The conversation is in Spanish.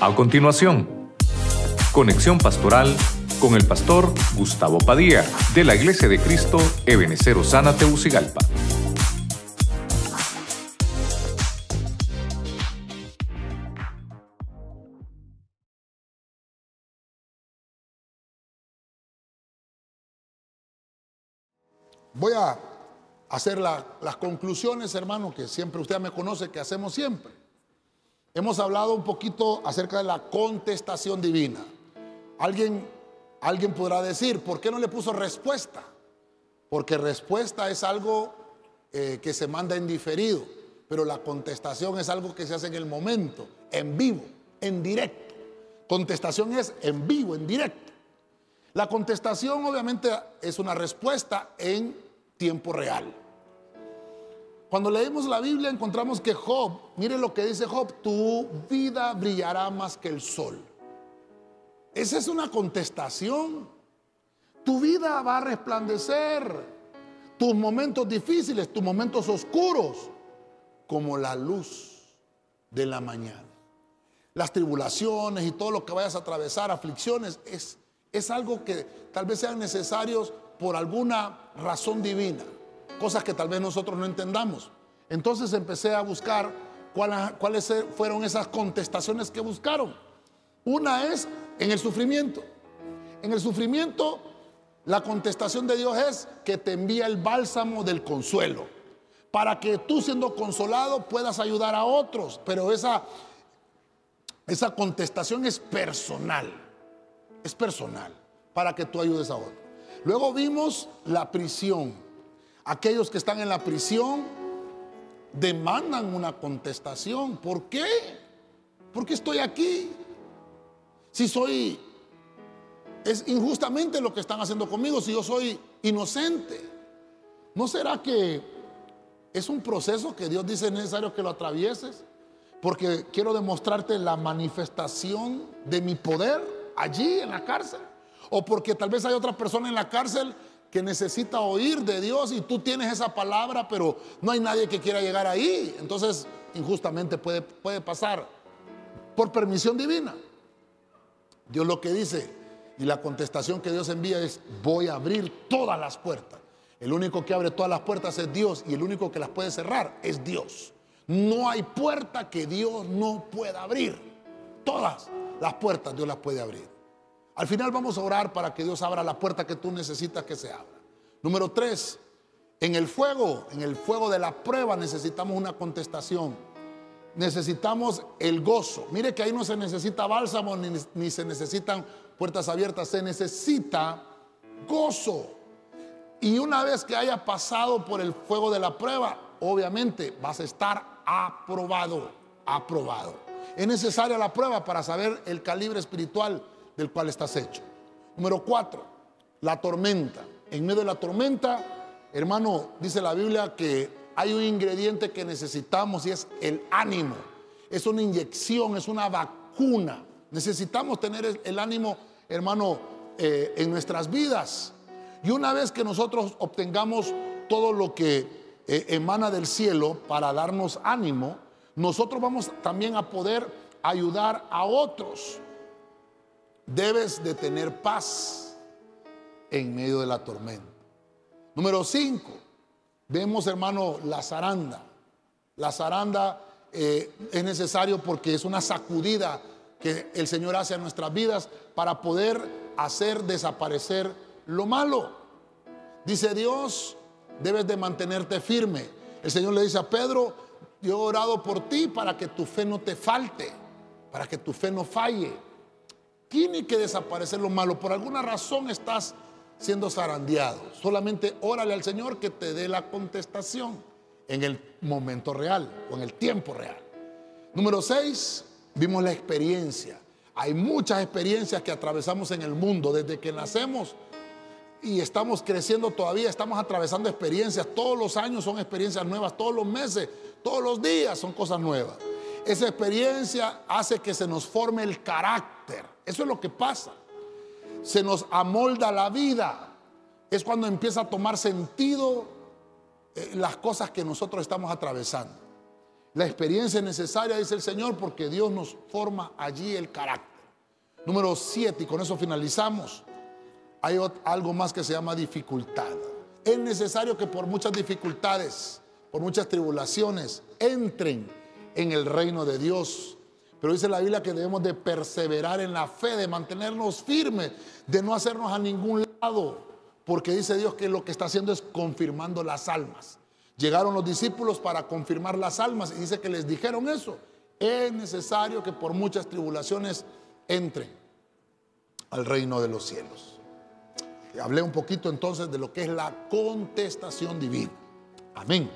A continuación, conexión pastoral con el pastor Gustavo Padilla de la Iglesia de Cristo Ebenecer Osana Teucigalpa. Voy a hacer las conclusiones, hermano, que siempre usted me conoce, que hacemos siempre. Hemos hablado un poquito acerca de la contestación divina. Alguien, alguien podrá decir, ¿por qué no le puso respuesta? Porque respuesta es algo eh, que se manda en diferido, pero la contestación es algo que se hace en el momento, en vivo, en directo. Contestación es en vivo, en directo. La contestación obviamente es una respuesta en tiempo real. Cuando leemos la Biblia encontramos que Job, mire lo que dice Job, tu vida brillará más que el sol. Esa es una contestación. Tu vida va a resplandecer. Tus momentos difíciles, tus momentos oscuros, como la luz de la mañana. Las tribulaciones y todo lo que vayas a atravesar, aflicciones, es, es algo que tal vez sean necesarios por alguna razón divina, cosas que tal vez nosotros no entendamos. Entonces empecé a buscar cuáles fueron esas contestaciones que buscaron. Una es en el sufrimiento. En el sufrimiento, la contestación de Dios es que te envía el bálsamo del consuelo, para que tú siendo consolado puedas ayudar a otros. Pero esa, esa contestación es personal, es personal, para que tú ayudes a otros. Luego vimos la prisión. Aquellos que están en la prisión demandan una contestación. ¿Por qué? ¿Por qué estoy aquí? Si soy, es injustamente lo que están haciendo conmigo, si yo soy inocente. ¿No será que es un proceso que Dios dice necesario que lo atravieses? Porque quiero demostrarte la manifestación de mi poder allí en la cárcel o porque tal vez hay otra persona en la cárcel que necesita oír de Dios y tú tienes esa palabra, pero no hay nadie que quiera llegar ahí. Entonces, injustamente puede, puede pasar por permisión divina. Dios lo que dice y la contestación que Dios envía es, voy a abrir todas las puertas. El único que abre todas las puertas es Dios y el único que las puede cerrar es Dios. No hay puerta que Dios no pueda abrir. Todas las puertas Dios las puede abrir. Al final vamos a orar para que Dios abra la puerta que tú necesitas que se abra. Número tres, en el fuego, en el fuego de la prueba necesitamos una contestación. Necesitamos el gozo. Mire que ahí no se necesita bálsamo ni, ni se necesitan puertas abiertas, se necesita gozo. Y una vez que haya pasado por el fuego de la prueba, obviamente vas a estar aprobado, aprobado. Es necesaria la prueba para saber el calibre espiritual del cual estás hecho. Número cuatro, la tormenta. En medio de la tormenta, hermano, dice la Biblia que hay un ingrediente que necesitamos y es el ánimo. Es una inyección, es una vacuna. Necesitamos tener el ánimo, hermano, eh, en nuestras vidas. Y una vez que nosotros obtengamos todo lo que eh, emana del cielo para darnos ánimo, nosotros vamos también a poder ayudar a otros debes de tener paz en medio de la tormenta. Número 5, vemos hermano la zaranda. La zaranda eh, es necesario porque es una sacudida que el Señor hace a nuestras vidas para poder hacer desaparecer lo malo. Dice Dios, debes de mantenerte firme. El Señor le dice a Pedro, yo he orado por ti para que tu fe no te falte, para que tu fe no falle. Tiene que desaparecer lo malo. Por alguna razón estás siendo zarandeado. Solamente órale al Señor que te dé la contestación en el momento real o en el tiempo real. Número 6, vimos la experiencia. Hay muchas experiencias que atravesamos en el mundo desde que nacemos y estamos creciendo todavía, estamos atravesando experiencias. Todos los años son experiencias nuevas, todos los meses, todos los días son cosas nuevas. Esa experiencia hace que se nos forme el carácter. Eso es lo que pasa. Se nos amolda la vida. Es cuando empieza a tomar sentido eh, las cosas que nosotros estamos atravesando. La experiencia es necesaria, dice el Señor, porque Dios nos forma allí el carácter. Número siete, y con eso finalizamos. Hay algo más que se llama dificultad. Es necesario que por muchas dificultades, por muchas tribulaciones, entren en el reino de Dios. Pero dice la Biblia que debemos de perseverar en la fe, de mantenernos firmes, de no hacernos a ningún lado, porque dice Dios que lo que está haciendo es confirmando las almas. Llegaron los discípulos para confirmar las almas y dice que les dijeron eso. Es necesario que por muchas tribulaciones entren al reino de los cielos. Hablé un poquito entonces de lo que es la contestación divina. Amén.